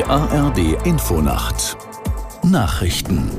Die ARD Infonacht Nachrichten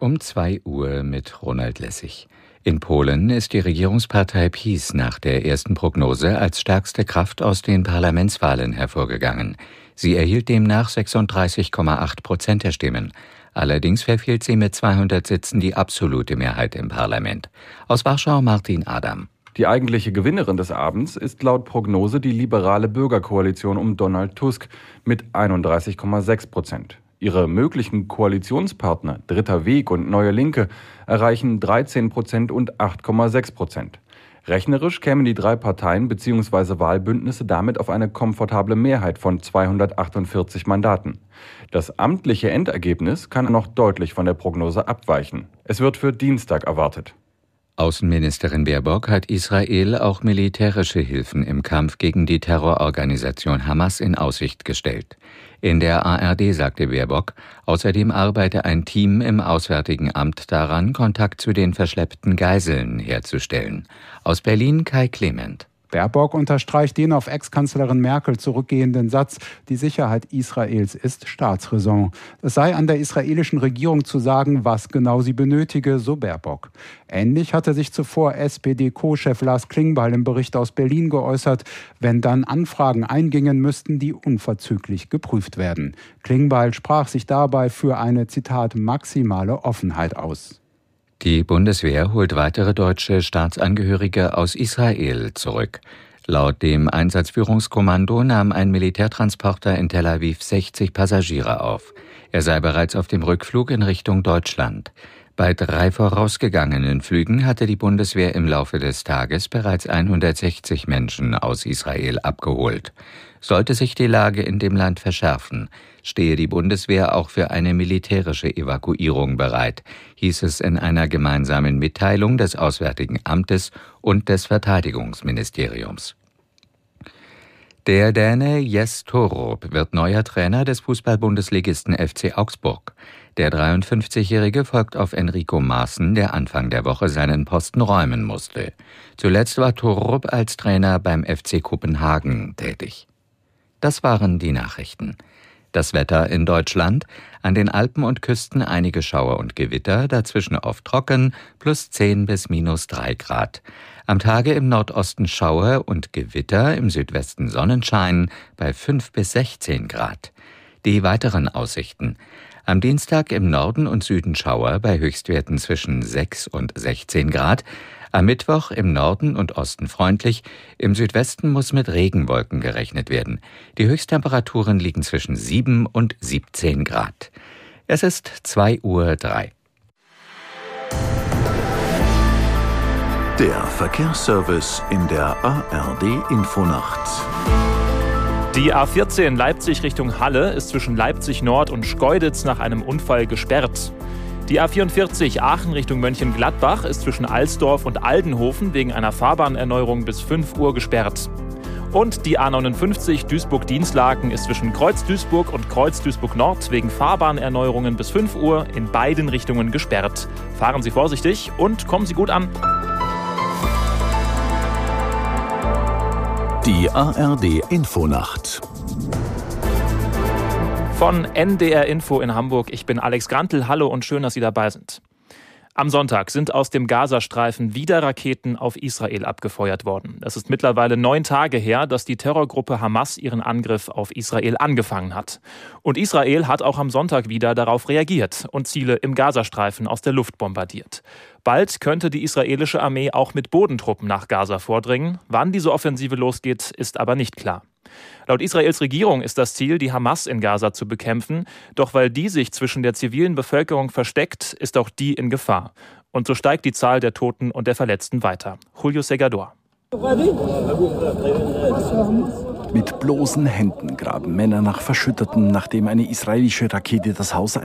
um 2 Uhr mit Ronald Lessig. In Polen ist die Regierungspartei PiS nach der ersten Prognose als stärkste Kraft aus den Parlamentswahlen hervorgegangen. Sie erhielt demnach 36,8 Prozent der Stimmen. Allerdings verfehlt sie mit 200 Sitzen die absolute Mehrheit im Parlament. Aus Warschau Martin Adam. Die eigentliche Gewinnerin des Abends ist laut Prognose die liberale Bürgerkoalition um Donald Tusk mit 31,6 Prozent. Ihre möglichen Koalitionspartner Dritter Weg und Neue Linke erreichen 13 Prozent und 8,6 Prozent. Rechnerisch kämen die drei Parteien bzw. Wahlbündnisse damit auf eine komfortable Mehrheit von 248 Mandaten. Das amtliche Endergebnis kann noch deutlich von der Prognose abweichen. Es wird für Dienstag erwartet. Außenministerin Baerbock hat Israel auch militärische Hilfen im Kampf gegen die Terrororganisation Hamas in Aussicht gestellt. In der ARD sagte Baerbock, außerdem arbeite ein Team im Auswärtigen Amt daran, Kontakt zu den verschleppten Geiseln herzustellen. Aus Berlin Kai Clement. Baerbock unterstreicht den auf Ex-Kanzlerin Merkel zurückgehenden Satz, die Sicherheit Israels ist Staatsräson. Es sei an der israelischen Regierung zu sagen, was genau sie benötige, so Baerbock. Ähnlich hatte sich zuvor SPD-Co-Chef Lars Klingbeil im Bericht aus Berlin geäußert. Wenn dann Anfragen eingingen, müssten die unverzüglich geprüft werden. Klingbeil sprach sich dabei für eine, Zitat, maximale Offenheit aus. Die Bundeswehr holt weitere deutsche Staatsangehörige aus Israel zurück. Laut dem Einsatzführungskommando nahm ein Militärtransporter in Tel Aviv 60 Passagiere auf. Er sei bereits auf dem Rückflug in Richtung Deutschland. Bei drei vorausgegangenen Flügen hatte die Bundeswehr im Laufe des Tages bereits 160 Menschen aus Israel abgeholt. Sollte sich die Lage in dem Land verschärfen, stehe die Bundeswehr auch für eine militärische Evakuierung bereit, hieß es in einer gemeinsamen Mitteilung des Auswärtigen Amtes und des Verteidigungsministeriums. Der Däne Jes Torup wird neuer Trainer des Fußballbundesligisten FC Augsburg. Der 53-Jährige folgt auf Enrico Maaßen, der Anfang der Woche seinen Posten räumen musste. Zuletzt war Torup als Trainer beim FC Kopenhagen tätig. Das waren die Nachrichten. Das Wetter in Deutschland, an den Alpen und Küsten einige Schauer und Gewitter, dazwischen oft trocken, plus 10 bis minus 3 Grad. Am Tage im Nordosten Schauer und Gewitter, im Südwesten Sonnenschein bei 5 bis 16 Grad. Die weiteren Aussichten. Am Dienstag im Norden und Süden Schauer bei Höchstwerten zwischen 6 und 16 Grad. Am Mittwoch im Norden und Osten freundlich, im Südwesten muss mit Regenwolken gerechnet werden. Die Höchsttemperaturen liegen zwischen 7 und 17 Grad. Es ist 2 Uhr 3. Der Verkehrsservice in der ARD Infonacht. Die A14 Leipzig Richtung Halle ist zwischen Leipzig Nord und Schkeuditz nach einem Unfall gesperrt. Die A44 Aachen Richtung Mönchengladbach ist zwischen Alsdorf und Aldenhofen wegen einer Fahrbahnerneuerung bis 5 Uhr gesperrt. Und die A59 Duisburg-Dienstlaken ist zwischen Kreuz-Duisburg und Kreuz-Duisburg-Nord wegen Fahrbahnerneuerungen bis 5 Uhr in beiden Richtungen gesperrt. Fahren Sie vorsichtig und kommen Sie gut an. Die ARD Infonacht. Von NDR Info in Hamburg. Ich bin Alex Grantel. Hallo und schön, dass Sie dabei sind. Am Sonntag sind aus dem Gazastreifen wieder Raketen auf Israel abgefeuert worden. Es ist mittlerweile neun Tage her, dass die Terrorgruppe Hamas ihren Angriff auf Israel angefangen hat. Und Israel hat auch am Sonntag wieder darauf reagiert und Ziele im Gazastreifen aus der Luft bombardiert. Bald könnte die israelische Armee auch mit Bodentruppen nach Gaza vordringen. Wann diese Offensive losgeht, ist aber nicht klar. Laut Israels Regierung ist das Ziel, die Hamas in Gaza zu bekämpfen. Doch weil die sich zwischen der zivilen Bevölkerung versteckt, ist auch die in Gefahr. Und so steigt die Zahl der Toten und der Verletzten weiter. Julio Segador. Mit bloßen Händen graben Männer nach Verschütteten, nachdem eine israelische Rakete das Haus